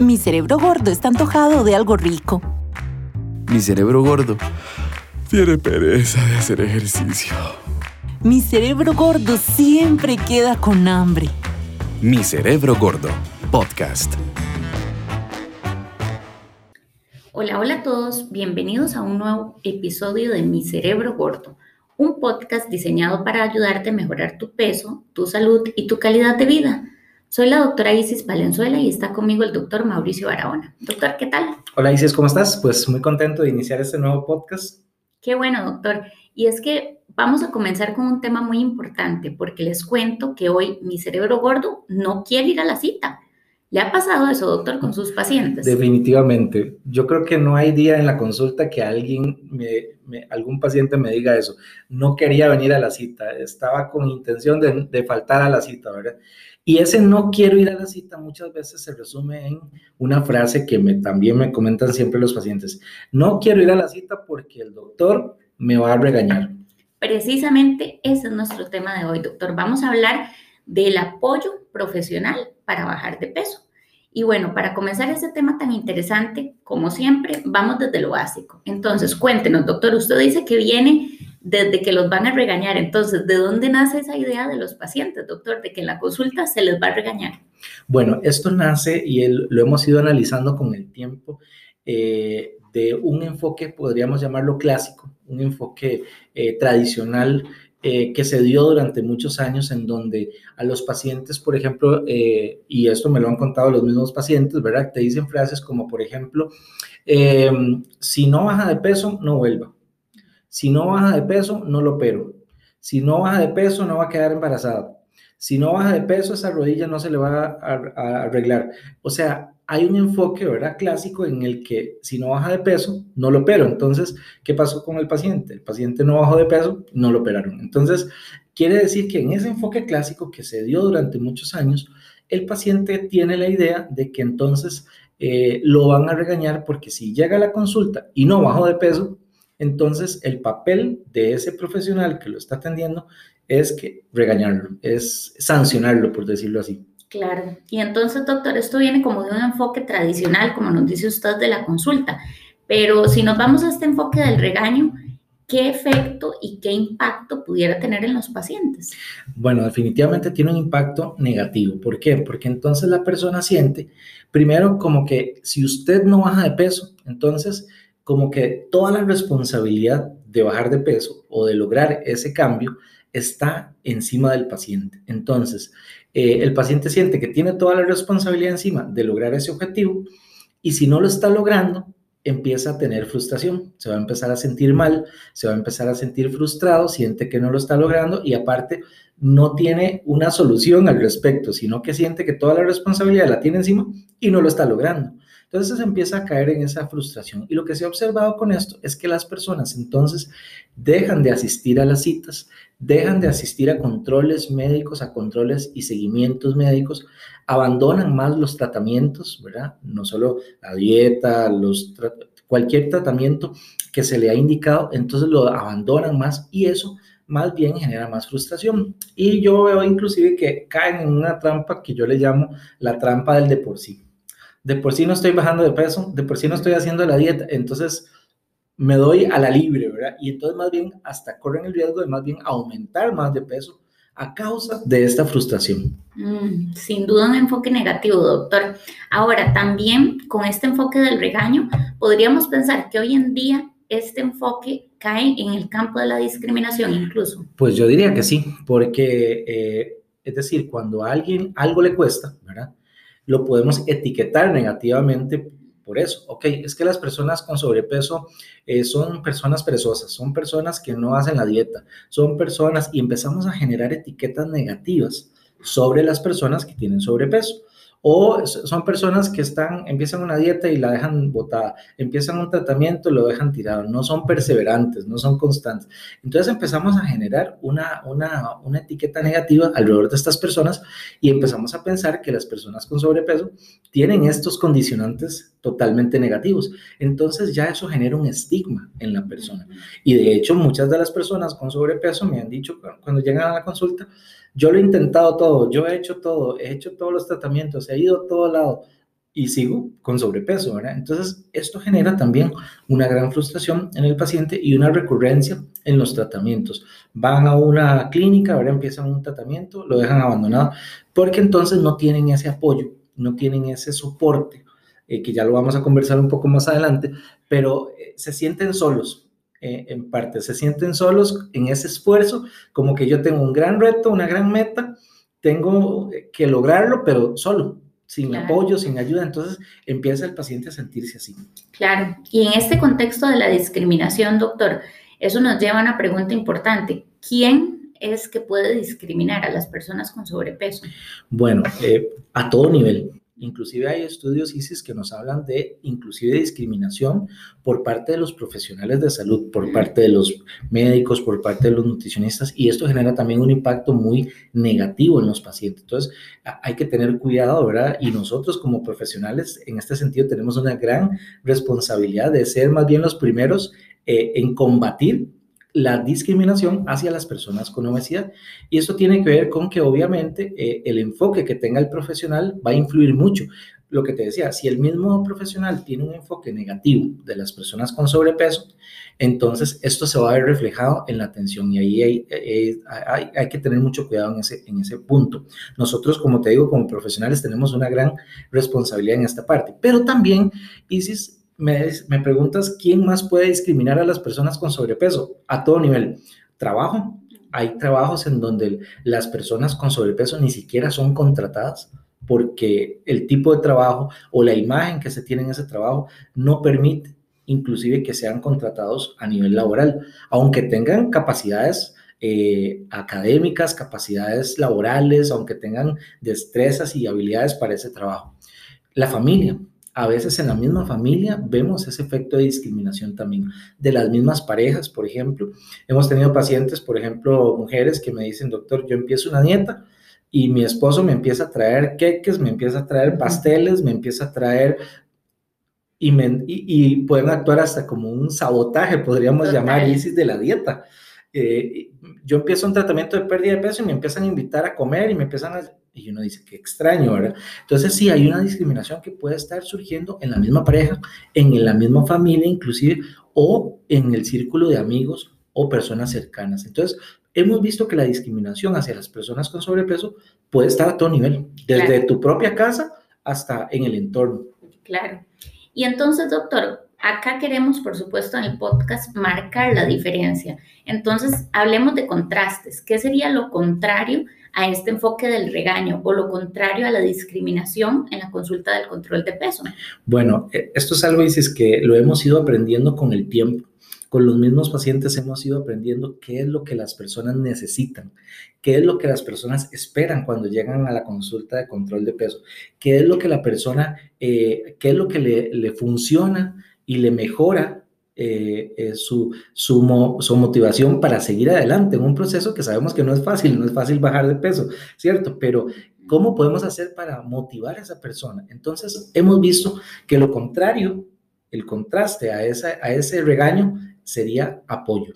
Mi cerebro gordo está antojado de algo rico. Mi cerebro gordo tiene pereza de hacer ejercicio. Mi cerebro gordo siempre queda con hambre. Mi cerebro gordo, podcast. Hola, hola a todos, bienvenidos a un nuevo episodio de Mi cerebro gordo, un podcast diseñado para ayudarte a mejorar tu peso, tu salud y tu calidad de vida. Soy la doctora Isis Valenzuela y está conmigo el doctor Mauricio Barahona. Doctor, ¿qué tal? Hola Isis, ¿cómo estás? Pues muy contento de iniciar este nuevo podcast. Qué bueno, doctor. Y es que vamos a comenzar con un tema muy importante porque les cuento que hoy mi cerebro gordo no quiere ir a la cita. ¿Le ha pasado eso, doctor, con sus pacientes? Definitivamente. Yo creo que no hay día en la consulta que alguien, me, algún paciente me diga eso. No quería venir a la cita, estaba con intención de, de faltar a la cita, ¿verdad? Y ese no quiero ir a la cita muchas veces se resume en una frase que me, también me comentan siempre los pacientes. No quiero ir a la cita porque el doctor me va a regañar. Precisamente ese es nuestro tema de hoy, doctor. Vamos a hablar del apoyo profesional para bajar de peso. Y bueno, para comenzar ese tema tan interesante, como siempre, vamos desde lo básico. Entonces, cuéntenos, doctor, usted dice que viene desde que los van a regañar. Entonces, ¿de dónde nace esa idea de los pacientes, doctor, de que en la consulta se les va a regañar? Bueno, esto nace y lo hemos ido analizando con el tiempo eh, de un enfoque, podríamos llamarlo clásico, un enfoque eh, tradicional eh, que se dio durante muchos años en donde a los pacientes, por ejemplo, y esto me lo han contado los mismos pacientes, ¿verdad? Te dicen frases como, por ejemplo, si no baja de peso, no vuelva. Si no baja de peso, no lo opero. Si no baja de peso, no va a quedar embarazada. Si no baja de peso, esa rodilla no se le va a, arreglar. O sea, hay un enfoque, ¿verdad? Clásico en el que si no baja de peso, no lo opero. Entonces, ¿qué pasó con el paciente? El paciente no bajó de peso, no lo operaron. Entonces, quiere decir que en ese enfoque clásico que se dio durante muchos años, el paciente tiene la idea de que entonces eh, lo van a regañar porque si llega a la consulta y no bajó de peso, entonces el papel de ese profesional que lo está atendiendo es que regañarlo, es sancionarlo, por decirlo así. Claro. Y entonces, doctor, esto viene como de un enfoque tradicional, como nos dice usted, de la consulta. Pero si nos vamos a este enfoque del regaño, ¿qué efecto y qué impacto pudiera tener en los pacientes? Bueno, definitivamente tiene un impacto negativo. ¿Por qué? Porque entonces la persona siente, primero, como que si usted no baja de peso, entonces como que toda la responsabilidad de bajar de peso o de lograr ese cambio está encima del paciente. Entonces, eh, el paciente siente que tiene toda la responsabilidad encima de lograr ese objetivo y si no lo está logrando, empieza a tener frustración, se va a empezar a sentir mal, se va a empezar a sentir frustrado, siente que no lo está logrando y aparte no tiene una solución al respecto, sino que siente que toda la responsabilidad la tiene encima y no lo está logrando. Entonces empieza a caer en esa frustración. Y lo que se ha observado con esto es que las personas entonces dejan de asistir a las citas, dejan de asistir a controles médicos, a controles y seguimientos médicos, abandonan más los tratamientos, ¿verdad? No solo la dieta, los cualquier tratamiento que se le ha indicado, entonces lo abandonan más y eso más bien genera más frustración. Y yo veo inclusive que caen en una trampa que yo le llamo la trampa del de por sí de por sí no estoy bajando de peso, de por sí no estoy haciendo la dieta, entonces me doy a la libre, ¿verdad? Y entonces más bien hasta corren el riesgo de más bien aumentar más de peso a causa de esta frustración. Mm, sin duda un enfoque negativo, doctor. Ahora, también con este enfoque del regaño, podríamos pensar que hoy en día este enfoque cae en el campo de la discriminación incluso. Pues yo diría que sí, porque eh, es decir, cuando a alguien algo le cuesta, ¿verdad? Lo podemos etiquetar negativamente por eso. Ok, es que las personas con sobrepeso eh, son personas perezosas, son personas que no hacen la dieta, son personas y empezamos a generar etiquetas negativas sobre las personas que tienen sobrepeso. O son personas que están, empiezan una dieta y la dejan botada, empiezan un tratamiento y lo dejan tirado, no son perseverantes, no son constantes. Entonces empezamos a generar una, una, una etiqueta negativa alrededor de estas personas y empezamos a pensar que las personas con sobrepeso tienen estos condicionantes totalmente negativos. Entonces ya eso genera un estigma en la persona. Y de hecho muchas de las personas con sobrepeso me han dicho cuando llegan a la consulta, yo lo he intentado todo, yo he hecho todo, he hecho todos los tratamientos, he ido a todo lado, y sigo con sobrepeso, ¿verdad? Entonces, esto genera también una gran frustración en el paciente y una recurrencia en los tratamientos. Van a una clínica, ahora empiezan un tratamiento, lo dejan abandonado, porque entonces no tienen ese apoyo, no tienen ese soporte, eh, que ya lo vamos a conversar un poco más adelante, pero eh, se sienten solos. Eh, en parte, se sienten solos en ese esfuerzo, como que yo tengo un gran reto, una gran meta, tengo que lograrlo, pero solo, sin apoyo, sin ayuda, entonces empieza el paciente a sentirse así. Claro, y en este contexto de la discriminación, doctor, eso nos lleva a una pregunta importante. ¿Quién es que puede discriminar a las personas con sobrepeso? Bueno, eh, a todo nivel. Inclusive hay estudios, ISIS, que nos hablan de inclusive discriminación por parte de los profesionales de salud, por parte de los médicos, por parte de los nutricionistas, y esto genera también un impacto muy negativo en los pacientes. Entonces, hay que tener cuidado, ¿verdad? Y nosotros como profesionales, en este sentido, tenemos una gran responsabilidad de ser más bien los primeros eh, en combatir la discriminación hacia las personas con obesidad. Y esto tiene que ver con que obviamente eh, el enfoque que tenga el profesional va a influir mucho. Lo que te decía, si el mismo profesional tiene un enfoque negativo de las personas con sobrepeso, entonces esto se va a ver reflejado en la atención y ahí hay, hay, hay, que tener mucho cuidado en ese, en ese punto. Nosotros, como te digo, como profesionales tenemos una gran responsabilidad en esta parte, pero también, Isis, me, preguntas quién más puede discriminar a las personas con sobrepeso a todo nivel. Trabajo. Hay trabajos en donde las personas con sobrepeso ni siquiera son contratadas porque el tipo de trabajo o la imagen que se tiene en ese trabajo no permite inclusive que sean contratados a nivel laboral, aunque tengan capacidades eh, académicas, capacidades laborales, aunque tengan destrezas y habilidades para ese trabajo. La familia, a veces en la misma familia vemos ese efecto de discriminación también, de las mismas parejas, por ejemplo. Hemos tenido pacientes, por ejemplo, mujeres que me dicen, doctor, yo empiezo una dieta y mi esposo me empieza a traer queques, me empieza a traer pasteles, me empieza a traer... Y, y, pueden actuar hasta como un sabotaje, podríamos llamar, ISIS de la dieta. Eh, yo empiezo un tratamiento de pérdida de peso y me empiezan a invitar a comer y me empiezan a y uno dice, qué extraño, ¿verdad? Entonces sí, hay una discriminación que puede estar surgiendo en la misma pareja, en la misma familia inclusive, o en el círculo de amigos o personas cercanas. Entonces, hemos visto que la discriminación hacia las personas con sobrepeso puede estar a todo nivel, desde tu propia casa hasta en el entorno. Claro. Y entonces, doctor, acá queremos, por supuesto, en el podcast marcar la diferencia. Entonces, hablemos de contrastes. ¿Qué sería lo contrario a este enfoque del regaño o lo contrario a la discriminación en la consulta del control de peso? Bueno, eh, esto es algo, dices, que lo hemos ido aprendiendo con el tiempo. Con los mismos pacientes hemos ido aprendiendo qué es lo que las personas necesitan, qué es lo que las personas esperan cuando llegan a la consulta de control de peso, qué es lo que la persona, eh, qué es lo que le, le funciona y le mejora eh, eh, su, su, motivación para seguir adelante en un proceso que sabemos que no es fácil, no es fácil bajar de peso, ¿cierto? Pero ¿cómo podemos hacer para motivar a esa persona? Entonces, hemos visto que lo contrario, el contraste a, esa, a ese regaño sería apoyo.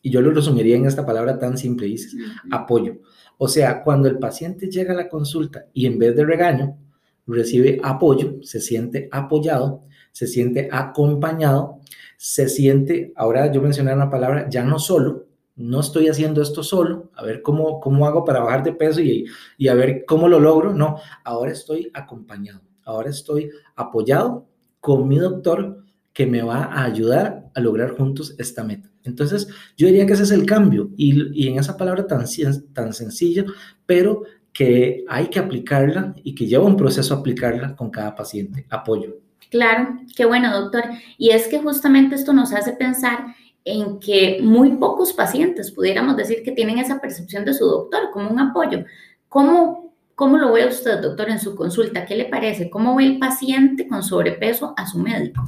Y yo lo resumiría en esta palabra tan simple, dices, apoyo. O sea, cuando el paciente llega a la consulta y en vez de regaño, recibe apoyo, se siente apoyado, se siente acompañado, se siente, ahora yo mencioné una palabra, ya no solo, no estoy haciendo esto solo, a ver cómo, cómo hago para bajar de peso y, y a ver cómo lo logro, no, ahora estoy acompañado, ahora estoy apoyado con mi doctor que me va a ayudar a lograr juntos esta meta. Entonces, yo diría que ese es el cambio y, y en esa palabra tan, tan sencilla, pero que hay que aplicarla y que lleva un proceso aplicarla con cada paciente. Apoyo. Claro, qué bueno, doctor. Y es que justamente esto nos hace pensar en que muy pocos pacientes pudiéramos decir que tienen esa percepción de su doctor como un apoyo. ¿Cómo, cómo lo ve usted, doctor, en su consulta? ¿Qué le parece? ¿Cómo ve el paciente con sobrepeso a su médico?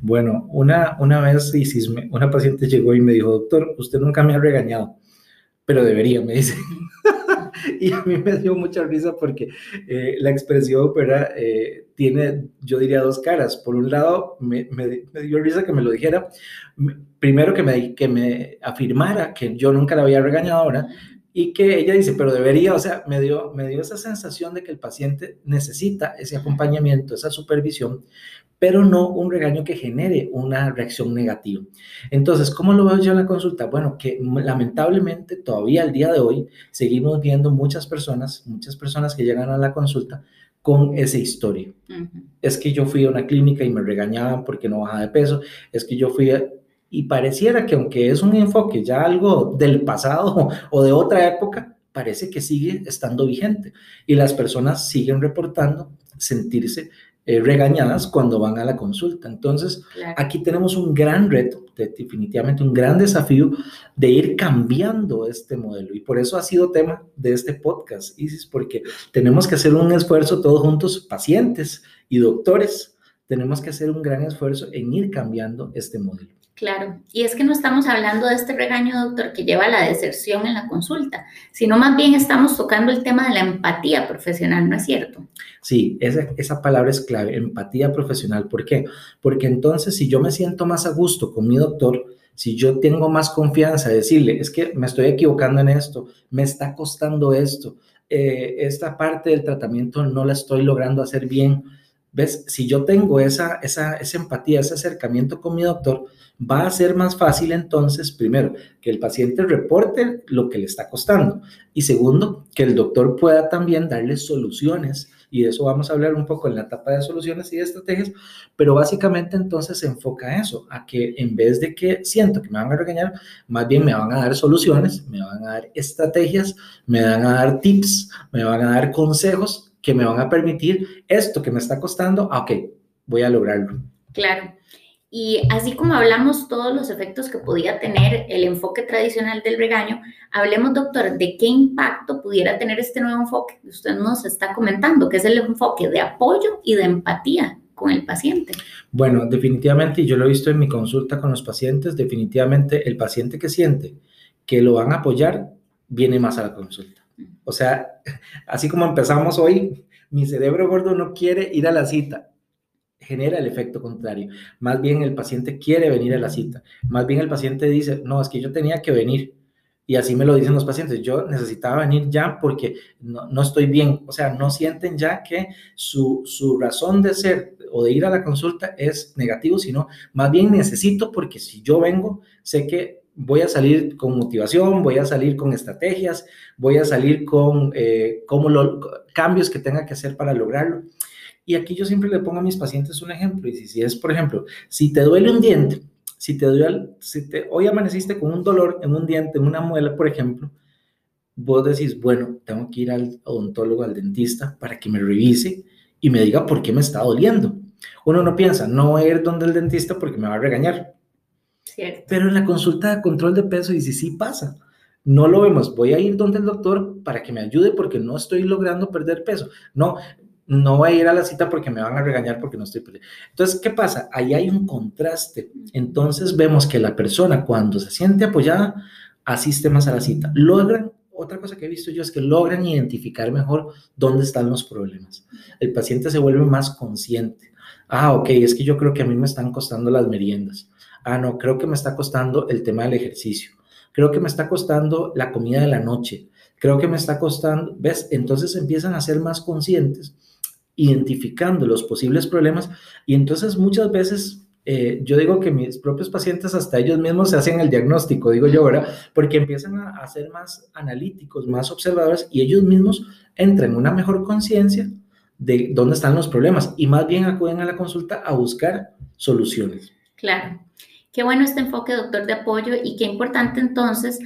Bueno, una, una vez una paciente llegó y me dijo, doctor, usted nunca me ha regañado, pero debería, me dice. y a mí me dio mucha risa porque eh, la expresión ¿verdad? Eh, tiene, yo diría, dos caras. Por un lado, me, dio risa que me lo dijera, primero que me, que me afirmara que yo nunca la había regañado ahora, y que ella dice, pero debería, o sea, me dio, me dio esa sensación de que el paciente necesita ese acompañamiento, esa supervisión, pero no un regaño que genere una reacción negativa. Entonces, ¿cómo lo veo yo en la consulta? Bueno, que lamentablemente todavía al día de hoy seguimos viendo muchas personas, muchas personas que llegan a la consulta con esa historia. Es que yo fui a una clínica y me regañaban porque no bajaba de peso, es que yo fui a... Y pareciera que aunque es un enfoque ya algo del pasado o de otra época, parece que sigue estando vigente y las personas siguen reportando sentirse eh, regañadas cuando van a la consulta. Entonces, aquí tenemos un gran reto, definitivamente un gran desafío de ir cambiando este modelo. Y por eso ha sido tema de este podcast, Isis, porque tenemos que hacer un esfuerzo todos juntos, pacientes y doctores, tenemos que hacer un gran esfuerzo en ir cambiando este modelo. Claro, y es que no estamos hablando de este regaño, doctor, que lleva a la deserción en la consulta, sino más bien estamos tocando el tema de la empatía profesional, ¿no es cierto? Sí, esa, palabra es clave, empatía profesional. ¿Por qué? Porque entonces si yo me siento más a gusto con mi doctor, si yo tengo más confianza de decirle, es que me estoy equivocando en esto, me está costando esto, eh, esta parte del tratamiento no la estoy logrando hacer bien. ¿Ves? Si yo tengo esa, esa, esa empatía, ese acercamiento con mi doctor, va a ser más fácil entonces, primero, que el paciente reporte lo que le está costando y segundo, que el doctor pueda también darle soluciones y de eso vamos a hablar un poco en la etapa de soluciones y de estrategias, pero básicamente entonces se enfoca a eso, a que en vez de que siento que me van a regañar, más bien me van a dar soluciones, me van a dar estrategias, me van a dar tips, me van a dar consejos que me van a permitir esto que me está costando, ah, ok, voy a lograrlo. Claro. Y así como hablamos todos los efectos que podía tener el enfoque tradicional del regaño, hablemos, doctor, de qué impacto pudiera tener este nuevo enfoque que usted nos está comentando, que es el enfoque de apoyo y de empatía con el paciente. Bueno, definitivamente, y yo lo he visto en mi consulta con los pacientes, definitivamente el paciente que siente que lo van a apoyar, viene más a la consulta. O sea, así como empezamos hoy, mi cerebro gordo no quiere ir a la cita genera el efecto contrario. Más bien el paciente quiere venir a la cita. Más bien el paciente dice, no, es que yo tenía que venir. Y así me lo dicen los pacientes, yo necesitaba venir ya porque no, estoy bien. O sea, no sienten ya que su, su razón de ser o de ir a la consulta es negativo, sino más bien necesito porque si yo vengo, sé que voy a salir con motivación, voy a salir con estrategias, voy a salir con eh, como los cambios que tenga que hacer para lograrlo. Y aquí yo siempre le pongo a mis pacientes un ejemplo. Y si, si es, por ejemplo, si te duele un diente, si te duele, si te, hoy amaneciste con un dolor en un diente, en una muela, por ejemplo, vos decís, bueno, tengo que ir al odontólogo, al dentista, para que me revise y me diga por qué me está doliendo. Uno no piensa, no voy a ir donde el dentista porque me va a regañar. Cierto. Pero en la consulta de control de peso dice, sí pasa. No lo vemos, voy a ir donde el doctor para que me ayude porque no estoy logrando perder peso. No, no voy a ir a la cita porque me van a regañar porque no estoy. Entonces, ¿qué pasa? Ahí hay un contraste. Entonces vemos que la persona cuando se siente apoyada asiste más a la cita. Logran, otra cosa que he visto yo es que logran identificar mejor dónde están los problemas. El paciente se vuelve más consciente. Ah, ok, es que yo creo que a mí me están costando las meriendas. Ah, no, creo que me está costando el tema del ejercicio. Creo que me está costando la comida de la noche. Creo que me está costando, ¿ves? Entonces empiezan a ser más conscientes identificando los posibles problemas y entonces muchas veces eh, yo digo que mis propios pacientes hasta ellos mismos se hacen el diagnóstico, digo yo, ¿verdad? Porque empiezan a, a ser más analíticos, más observadores y ellos mismos entran en una mejor conciencia de dónde están los problemas y más bien acuden a la consulta a buscar soluciones. Claro. Qué bueno este enfoque, doctor, de apoyo y qué importante entonces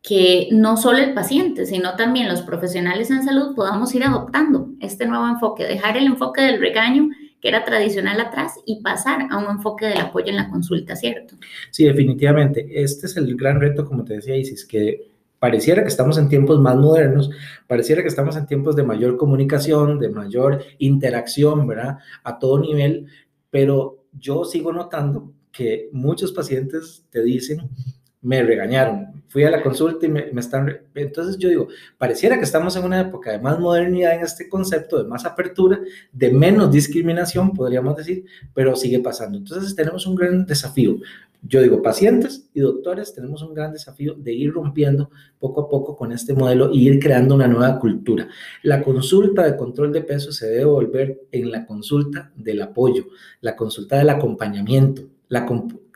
que no solo el paciente, sino también los profesionales en salud podamos ir adoptando este nuevo enfoque, dejar el enfoque del regaño que era tradicional atrás y pasar a un enfoque del apoyo en la consulta, ¿cierto? Sí, definitivamente. Este es el gran reto, como te decía Isis, que pareciera que estamos en tiempos más modernos, pareciera que estamos en tiempos de mayor comunicación, de mayor interacción, ¿verdad? A todo nivel, pero yo sigo notando que muchos pacientes te dicen, me regañaron. Fui a la consulta y me, están... Entonces yo digo, pareciera que estamos en una época de más modernidad en este concepto, de más apertura, de menos discriminación, podríamos decir, pero sigue pasando. Entonces tenemos un gran desafío. yo digo, pacientes y doctores tenemos un gran desafío de ir rompiendo poco a poco con este modelo y ir creando una nueva cultura. La consulta de control de peso se debe volver en la consulta del apoyo, la consulta del acompañamiento, la,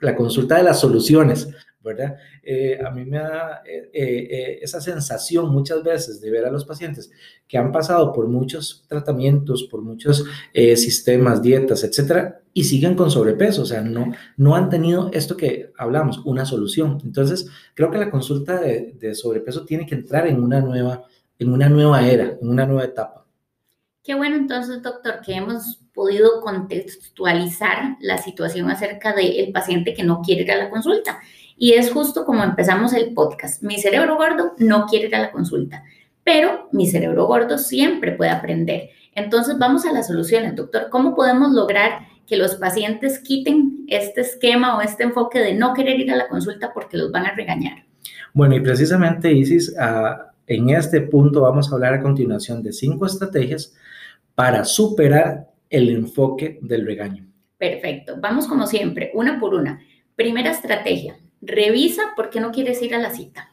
la consulta de las soluciones, ¿verdad? Eh, a mí me da eh, eh, esa sensación muchas veces de ver a los pacientes que han pasado por muchos tratamientos, por muchos sistemas, dietas, etcétera, y siguen con sobrepeso, o sea, no, no han tenido esto que hablamos, una solución. Entonces, creo que la consulta de, de sobrepeso tiene que entrar en una nueva, en una nueva era, en una nueva etapa. Qué bueno entonces, doctor, que hemos podido contextualizar la situación acerca del paciente que no quiere ir a la consulta. Y es justo como empezamos el podcast. Mi cerebro gordo no quiere ir a la consulta, pero mi cerebro gordo siempre puede aprender. Entonces vamos a las soluciones, doctor. ¿Cómo podemos lograr que los pacientes quiten este esquema o este enfoque de no querer ir a la consulta porque los van a regañar? Bueno, y precisamente, Isis, uh, en este punto vamos a hablar a continuación de cinco estrategias para superar el enfoque del regaño. Perfecto. Vamos como siempre, una por una. Primera estrategia, Revisa por qué no quieres ir a la cita.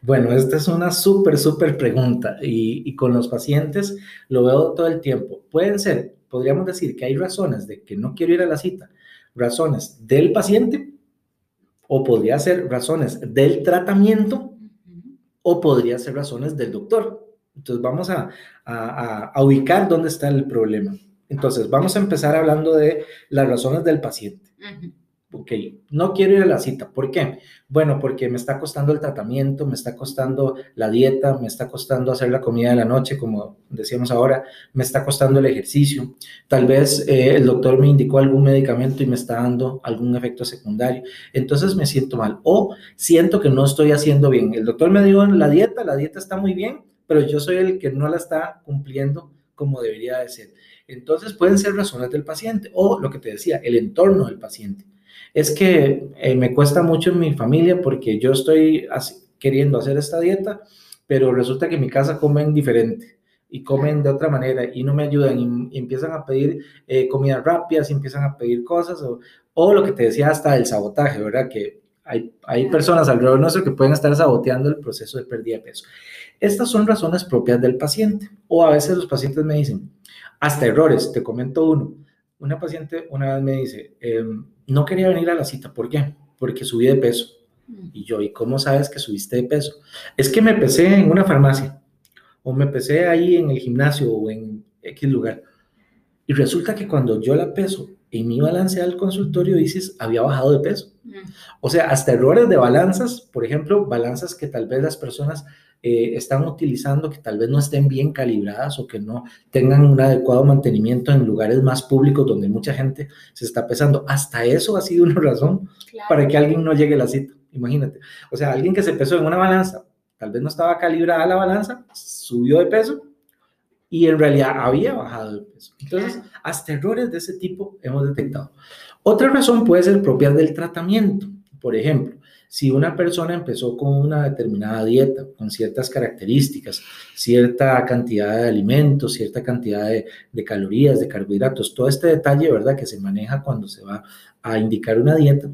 Bueno, esta es una súper, súper pregunta y, con los pacientes lo veo todo el tiempo. Pueden ser, podríamos decir que hay razones de que no quiero ir a la cita, razones del paciente o podría ser razones del tratamiento o podría ser razones del doctor. Entonces vamos a, a ubicar dónde está el problema. Entonces vamos a empezar hablando de las razones del paciente ok, no quiero ir a la cita. ¿Por qué? Bueno, porque me está costando el tratamiento, me está costando la dieta, me está costando hacer la comida de la noche, como decíamos ahora, me está costando el ejercicio. Tal vez eh, el doctor me indicó algún medicamento y me está dando algún efecto secundario. Entonces me siento mal o siento que no estoy haciendo bien. El doctor me dio la dieta, la dieta está muy bien, pero yo soy el que no la está cumpliendo como debería de ser. Entonces pueden ser razones del paciente o lo que te decía, el entorno del paciente es que eh, me cuesta mucho en mi familia porque yo estoy queriendo hacer esta dieta, pero resulta que en mi casa comen diferente y comen de otra manera y no me ayudan y, empiezan a pedir eh, comidas rápidas y empiezan a pedir cosas o, o, lo que te decía hasta el sabotaje, ¿verdad? Que hay, hay personas alrededor nuestro que pueden estar saboteando el proceso de pérdida de peso. Estas son razones propias del paciente o a veces los pacientes me dicen, hasta errores, te comento uno. Una paciente una vez me dice, eh, no quería venir a la cita. ¿Por qué? Porque subí de peso. Mm. Y yo, ¿y cómo sabes que subiste de peso? Es que me pesé en una farmacia o me pesé ahí en el gimnasio o en X lugar. Y resulta que cuando yo la peso en mi balance al consultorio, dices, había bajado de peso. O sea, hasta errores de balanzas, por ejemplo, balanzas que tal vez las personas eh, están utilizando que tal vez no estén bien calibradas o que no tengan un adecuado mantenimiento en lugares más públicos donde mucha gente se está pesando. Hasta eso ha sido una razón para que alguien no llegue a la cita. Imagínate. O sea, alguien que se pesó en una balanza, tal vez no estaba calibrada la balanza, subió de peso y en realidad había bajado de peso. Entonces, hasta errores de ese tipo hemos detectado. Otra razón puede ser propia del tratamiento. Por ejemplo, si una persona empezó con una determinada dieta, con ciertas características, cierta cantidad de alimentos, cierta cantidad de, calorías, de carbohidratos, todo este detalle, ¿verdad?, que se maneja cuando se va a indicar una dieta,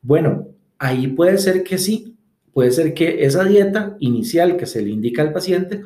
bueno, ahí puede ser que sí, puede ser que esa dieta inicial que se le indica al paciente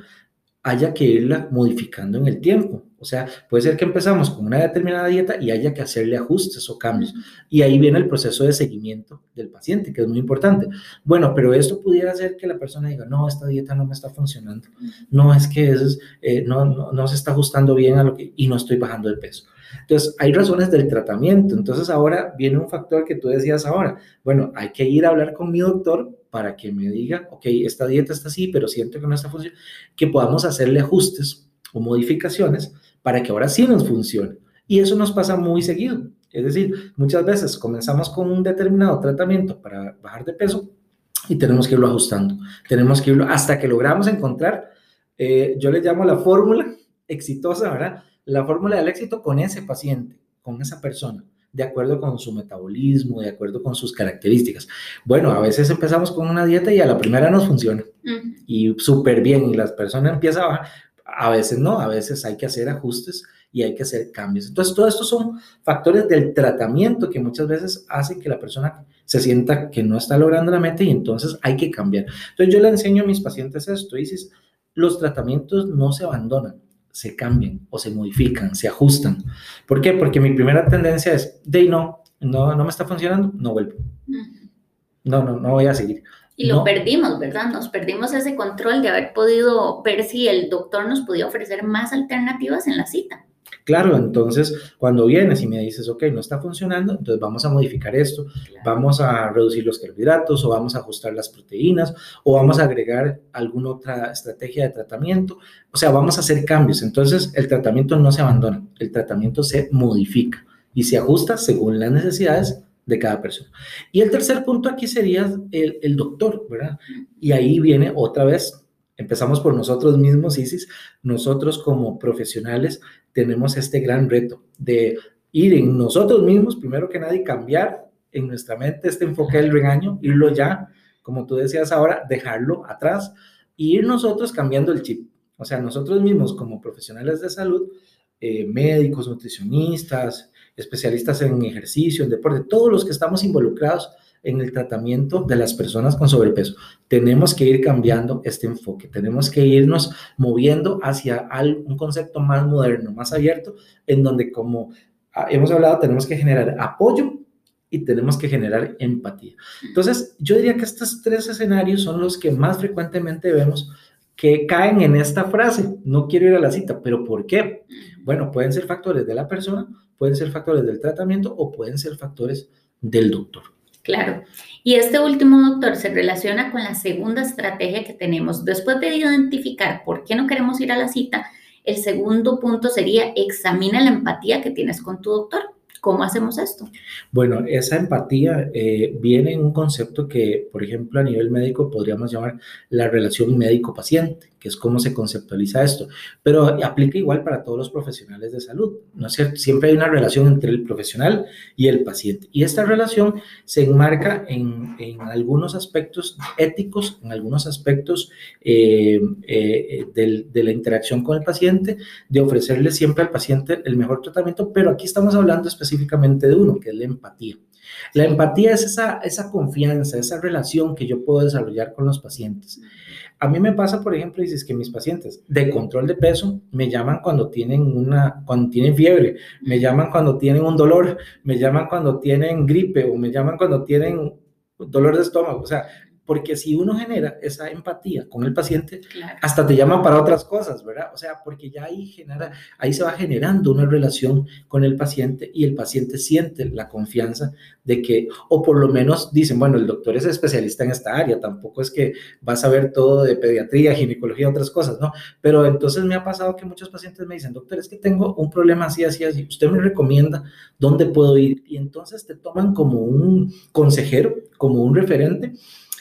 haya que irla modificando en el tiempo. O sea, puede ser que empezamos con una determinada dieta y haya que hacerle ajustes o cambios. Y ahí viene el proceso de seguimiento del paciente, que es muy importante. Bueno, pero esto pudiera hacer que la persona diga, no, esta dieta no me está funcionando. No, es que eh, no, no, no, se está ajustando bien a lo que, y no estoy bajando de peso. Entonces, hay razones del tratamiento. Entonces, ahora viene un factor que tú decías ahora. Bueno, hay que ir a hablar con mi doctor para que me diga, ok, esta dieta está así, pero siento que no está funcionando, que podamos hacerle ajustes o modificaciones para que ahora sí nos funcione. Y eso nos pasa muy seguido. Es decir, muchas veces comenzamos con un determinado tratamiento para bajar de peso y tenemos que irlo ajustando. Tenemos que irlo hasta que logramos encontrar, eh, yo le llamo la fórmula exitosa, ¿verdad? La fórmula del éxito con ese paciente, con esa persona de acuerdo con su metabolismo, de acuerdo con sus características. Bueno, a veces empezamos con una dieta y a la primera nos funciona y súper bien y las personas empiezan a bajar, a veces no, a veces hay que hacer ajustes y hay que hacer cambios. Entonces, todo esto son factores del tratamiento que muchas veces hacen que la persona se sienta que no está logrando la meta y entonces hay que cambiar. Entonces, yo le enseño a mis pacientes esto, dices, los tratamientos no se abandonan, se cambian o se modifican, se ajustan. ¿Por qué? Porque mi primera tendencia es, de no, no, no me está funcionando, no vuelvo. No, no, no voy a seguir. Y lo perdimos, ¿verdad? Nos perdimos ese control de haber podido ver si el doctor nos podía ofrecer más alternativas en la cita. Claro, entonces cuando vienes y me dices, ok, no está funcionando, entonces vamos a modificar esto, vamos a reducir los carbohidratos o vamos a ajustar las proteínas o vamos a agregar alguna otra estrategia de tratamiento. O sea, vamos a hacer cambios. Entonces el tratamiento no se abandona, el tratamiento se modifica y se ajusta según las necesidades de cada persona. Y el tercer punto aquí sería el, el doctor, ¿verdad? Y ahí viene otra vez Empezamos por nosotros mismos, Isis. Nosotros como profesionales tenemos este gran reto de ir en nosotros mismos, primero que nadie, cambiar en nuestra mente este enfoque del regaño, irlo ya, como tú decías ahora, dejarlo atrás y ir nosotros cambiando el chip. O sea, nosotros mismos como profesionales de salud, eh, médicos, nutricionistas, especialistas en ejercicio, en deporte, todos los que estamos involucrados en el tratamiento de las personas con sobrepeso. Tenemos que ir cambiando este enfoque, tenemos que irnos moviendo hacia un concepto más moderno, más abierto, en donde como hemos hablado, tenemos que generar apoyo y tenemos que generar empatía. Entonces, yo diría que estos tres escenarios son los que más frecuentemente vemos que caen en esta frase, no quiero ir a la cita, pero ¿por qué? Bueno, pueden ser factores de la persona, pueden ser factores del tratamiento o pueden ser factores del doctor. Claro. Y este último doctor se relaciona con la segunda estrategia que tenemos. Después de identificar por qué no queremos ir a la cita, el segundo punto sería examina la empatía que tienes con tu doctor. ¿Cómo hacemos esto? Bueno, esa empatía eh, viene en un concepto que, por ejemplo, a nivel médico podríamos llamar la relación médico-paciente que es cómo se conceptualiza esto, pero aplica igual para todos los profesionales de salud, ¿no es cierto? Siempre hay una relación entre el profesional y el paciente, y esta relación se enmarca en, en algunos aspectos éticos, en algunos aspectos eh, eh, del, de la interacción con el paciente, de ofrecerle siempre al paciente el mejor tratamiento, pero aquí estamos hablando específicamente de uno, que es la empatía. La empatía es esa, esa confianza, esa relación que yo puedo desarrollar con los pacientes. A mí me pasa, por ejemplo, dices que mis pacientes de control de peso me llaman cuando tienen una, cuando tienen fiebre, me llaman cuando tienen un dolor, me llaman cuando tienen gripe o me llaman cuando tienen dolor de estómago. O sea, porque si uno genera esa empatía con el paciente, hasta te llama para otras cosas, ¿verdad? O sea, porque ya ahí, genera, ahí se va generando una relación con el paciente y el paciente siente la confianza de que, o por lo menos dicen, bueno, el doctor es especialista en esta área, tampoco es que va a saber todo de pediatría, ginecología, otras cosas, ¿no? Pero entonces me ha pasado que muchos pacientes me dicen, doctor, es que tengo un problema así, así, así, usted me recomienda dónde puedo ir. Y entonces te toman como un consejero, como un referente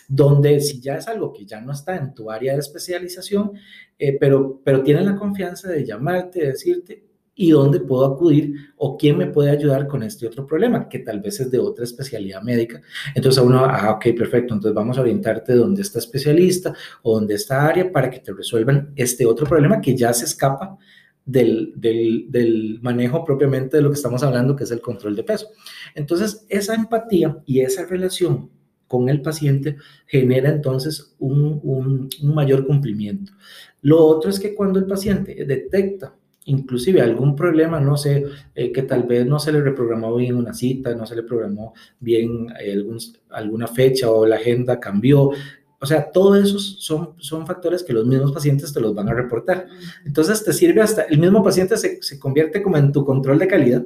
donde si ya es algo que ya no está en tu área de especialización, eh, pero, pero tienen la confianza de llamarte, de decirte, y dónde puedo acudir o quién me puede ayudar con este otro problema, que tal vez es de otra especialidad médica. Entonces uno, ah, ok, perfecto, entonces vamos a orientarte donde está especialista o donde está área para que te resuelvan este otro problema que ya se escapa del, del, del, manejo propiamente de lo que estamos hablando, que es el control de peso. Entonces, esa empatía y esa relación con el paciente genera entonces un, un, mayor cumplimiento. Lo otro es que cuando el paciente detecta inclusive algún problema, no sé, eh, que tal vez no se le reprogramó bien una cita, no se le programó bien eh, algún, alguna fecha o la agenda cambió. O sea, todos esos son, son factores que los mismos pacientes te los van a reportar. Entonces, te sirve hasta, el mismo paciente se, se convierte como en tu control de calidad,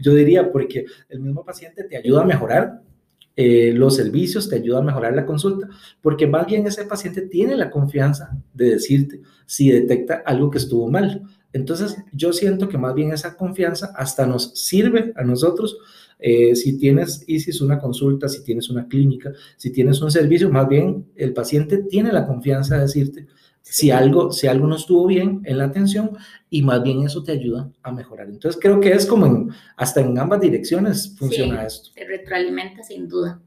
yo diría, porque el mismo paciente te ayuda a mejorar eh, los servicios, te ayuda a mejorar la consulta, porque más bien ese paciente tiene la confianza de decirte si detecta algo que estuvo mal. Entonces, yo siento que más bien esa confianza hasta nos sirve a nosotros. Eh, si tienes ISIS una consulta, si tienes una clínica, si tienes un servicio, más bien el paciente tiene la confianza de decirte, si algo, si algo no estuvo bien en la atención y más bien eso te ayuda a mejorar. Entonces creo que es como hasta en ambas direcciones funciona sí, esto. Te retroalimenta sin duda.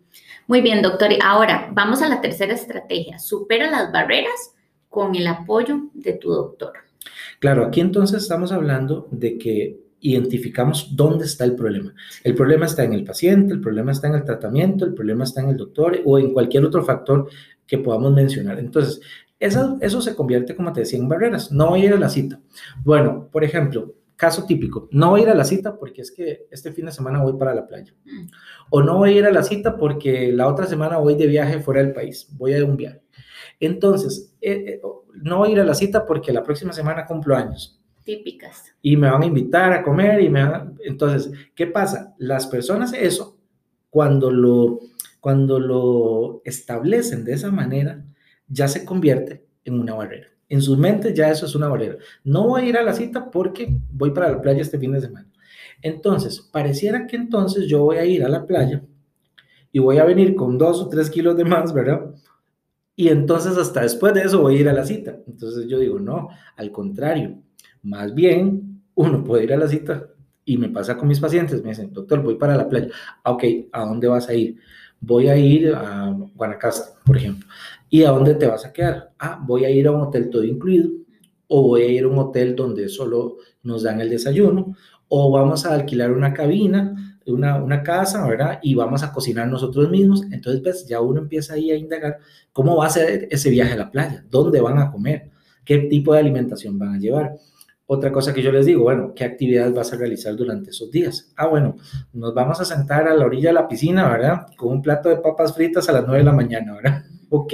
Muy bien, doctor. Ahora vamos a la tercera estrategia. Supera las barreras con el apoyo de tu doctor. Claro, aquí entonces estamos hablando de que identificamos dónde está el problema. El problema está en el paciente, el problema está en el tratamiento, el problema está en el doctor o en cualquier otro factor que podamos mencionar. Entonces, eso, eso se convierte, como te decía, en barreras. No voy a ir a la cita. Bueno, por ejemplo, caso típico, no voy a ir a la cita porque es que este fin de semana voy para la playa. Mm. O no voy a ir a la cita porque la otra semana voy de viaje fuera del país, voy a un viaje. Entonces, eh, eh, no voy a ir a la cita porque la próxima semana cumplo años. Típicas. Y me van a invitar a comer y me van Entonces, ¿qué pasa? Las personas eso, cuando lo, cuando lo establecen de esa manera, ya se convierte en una barrera. En sus mentes ya eso es una barrera. No voy a ir a la cita porque voy para la playa este fin de semana. Entonces, pareciera que entonces yo voy a ir a la playa y voy a venir con dos o tres kilos de más, ¿verdad? Y entonces hasta después de eso voy a ir a la cita. Entonces yo digo, no, al contrario, más bien uno puede ir a la cita y me pasa con mis pacientes, me dicen, doctor, voy para la playa. Ok, ¿a dónde vas a ir? Voy a ir a Guanacaste, por ejemplo. ¿Y a dónde te vas a quedar? Ah, voy a ir a un hotel todo incluido, o voy a ir a un hotel donde solo nos dan el desayuno, o vamos a alquilar una cabina, una, una casa, ¿verdad? Y vamos a cocinar nosotros mismos. Entonces, pues ya uno empieza ahí a indagar cómo va a ser ese viaje a la playa, dónde van a comer, qué tipo de alimentación van a llevar. Otra cosa que yo les digo, bueno, ¿qué actividades vas a realizar durante esos días? Ah, bueno, nos vamos a sentar a la orilla de la piscina, ¿verdad? Con un plato de papas fritas a las 9 de la mañana, ¿verdad? ok,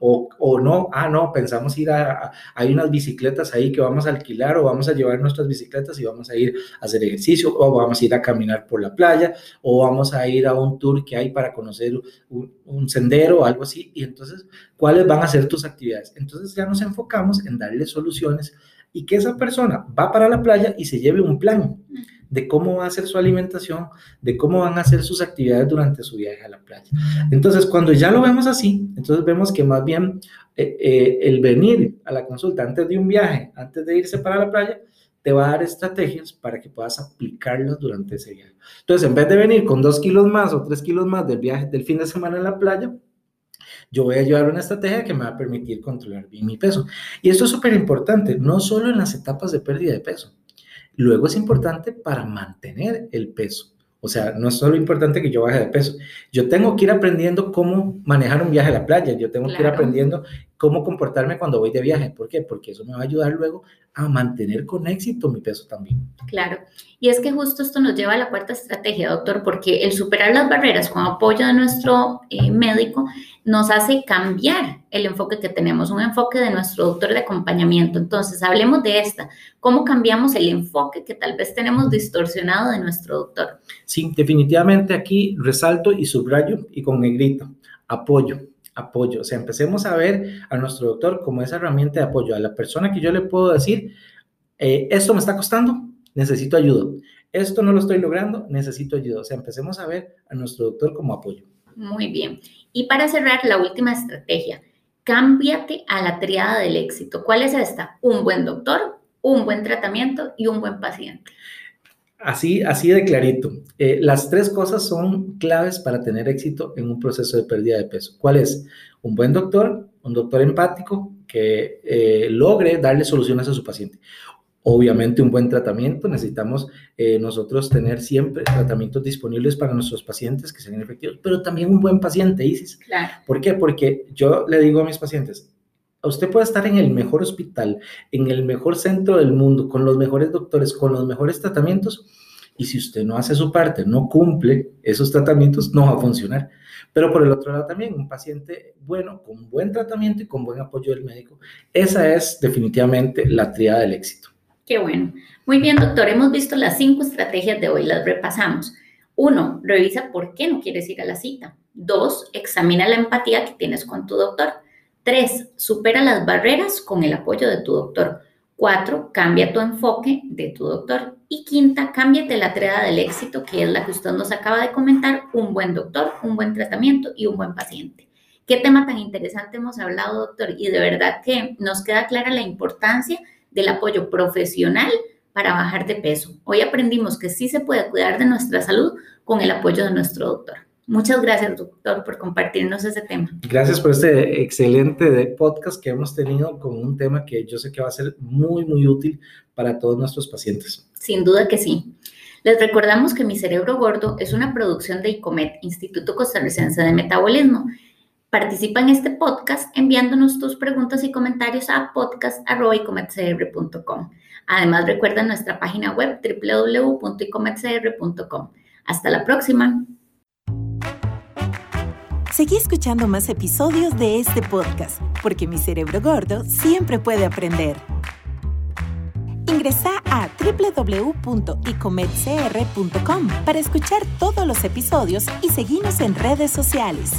o, o, no, ah, no, pensamos ir a, hay unas bicicletas ahí que vamos a alquilar o vamos a llevar nuestras bicicletas y vamos a ir a hacer ejercicio o vamos a ir a caminar por la playa o vamos a ir a un tour que hay para conocer un, un sendero o algo así. Y entonces, ¿cuáles van a ser tus actividades? Entonces ya nos enfocamos en darle soluciones y que esa persona va para la playa y se lleve un plan de cómo va a ser su alimentación, de cómo van a ser sus actividades durante su viaje a la playa. Entonces, cuando ya lo vemos así, entonces vemos que más bien eh, eh, el venir a la consulta antes de un viaje, antes de irse para la playa, te va a dar estrategias para que puedas aplicarlas durante ese viaje. Entonces, en vez de venir con dos kilos más o tres kilos más del viaje del fin de semana en la playa, yo voy a llevar una estrategia que me va a permitir controlar bien mi peso. Y esto es súper importante, no solo en las etapas de pérdida de peso, Luego es importante para mantener el peso. O sea, no es solo importante que yo baje de peso. Yo tengo que ir aprendiendo cómo manejar un viaje a la playa. Yo tengo que ir aprendiendo cómo comportarme cuando voy de viaje. ¿Por qué? Porque eso me va a ayudar luego a mantener con éxito mi peso también. Claro. Y es que justo esto nos lleva a la cuarta estrategia, doctor, porque el superar las barreras con apoyo de nuestro eh, médico nos hace cambiar el enfoque que tenemos, un enfoque de nuestro doctor de acompañamiento. Entonces, hablemos de esta. ¿Cómo cambiamos el enfoque que tal vez tenemos distorsionado de nuestro doctor? Sí, definitivamente aquí resalto y subrayo y con negrito, apoyo apoyo. O sea, empecemos a ver a nuestro doctor como esa herramienta de apoyo, a la persona que yo le puedo decir, eh, esto me está costando, necesito ayuda. Esto no lo estoy logrando, necesito ayuda. O sea, empecemos a ver a nuestro doctor como apoyo. Muy bien. Y para cerrar, la última estrategia, cámbiate a la triada del éxito. ¿Cuál es esta? Un buen doctor, un buen tratamiento y un buen paciente. Así, así de clarito. Eh, las tres cosas son claves para tener éxito en un proceso de pérdida de peso. ¿Cuál es? Un buen doctor, un doctor empático que eh, logre darle soluciones a su paciente. Obviamente un buen tratamiento, necesitamos eh, nosotros tener siempre tratamientos disponibles para nuestros pacientes que sean efectivos, pero también un buen paciente, Isis. Claro. ¿Por qué? Porque yo le digo a mis pacientes, usted puede estar en el mejor hospital, en el mejor centro del mundo, con los mejores doctores, con los mejores tratamientos, y si usted no hace su parte, no cumple esos tratamientos, no va a funcionar. Pero por el otro lado también, un paciente bueno, con buen tratamiento y con buen apoyo del médico, esa es definitivamente la triada del éxito. Qué bueno. Muy bien, doctor, hemos visto las cinco estrategias de hoy, las repasamos. Uno, revisa por qué no quieres ir a la cita. Dos, examina la empatía que tienes con tu doctor. Tres, supera las barreras con el apoyo de tu doctor. Cuatro, cambia tu enfoque de tu doctor. Y quinta, cámbiate la triada del éxito, que es la que usted nos acaba de comentar, un buen doctor, un buen tratamiento y un buen paciente. Qué tema tan interesante hemos hablado, doctor, y de verdad que nos queda clara la importancia del apoyo profesional para bajar de peso. Hoy aprendimos que sí se puede cuidar de nuestra salud con el apoyo de nuestro doctor. Muchas gracias, doctor, por compartirnos ese tema. Gracias por este excelente podcast que hemos tenido con un tema que yo sé que va a ser muy, muy útil para todos nuestros pacientes. Sin duda que sí. Les recordamos que Mi Cerebro Gordo es una producción de ICOMET, Instituto Costarricense de Metabolismo. Participa en este podcast enviándonos tus preguntas y comentarios a podcast.icometcr.com. Además, recuerda nuestra página web www.icometcr.com. Hasta la próxima. Seguí escuchando más episodios de este podcast, porque mi cerebro gordo siempre puede aprender. Ingresa a www.icometcr.com para escuchar todos los episodios y seguirnos en redes sociales.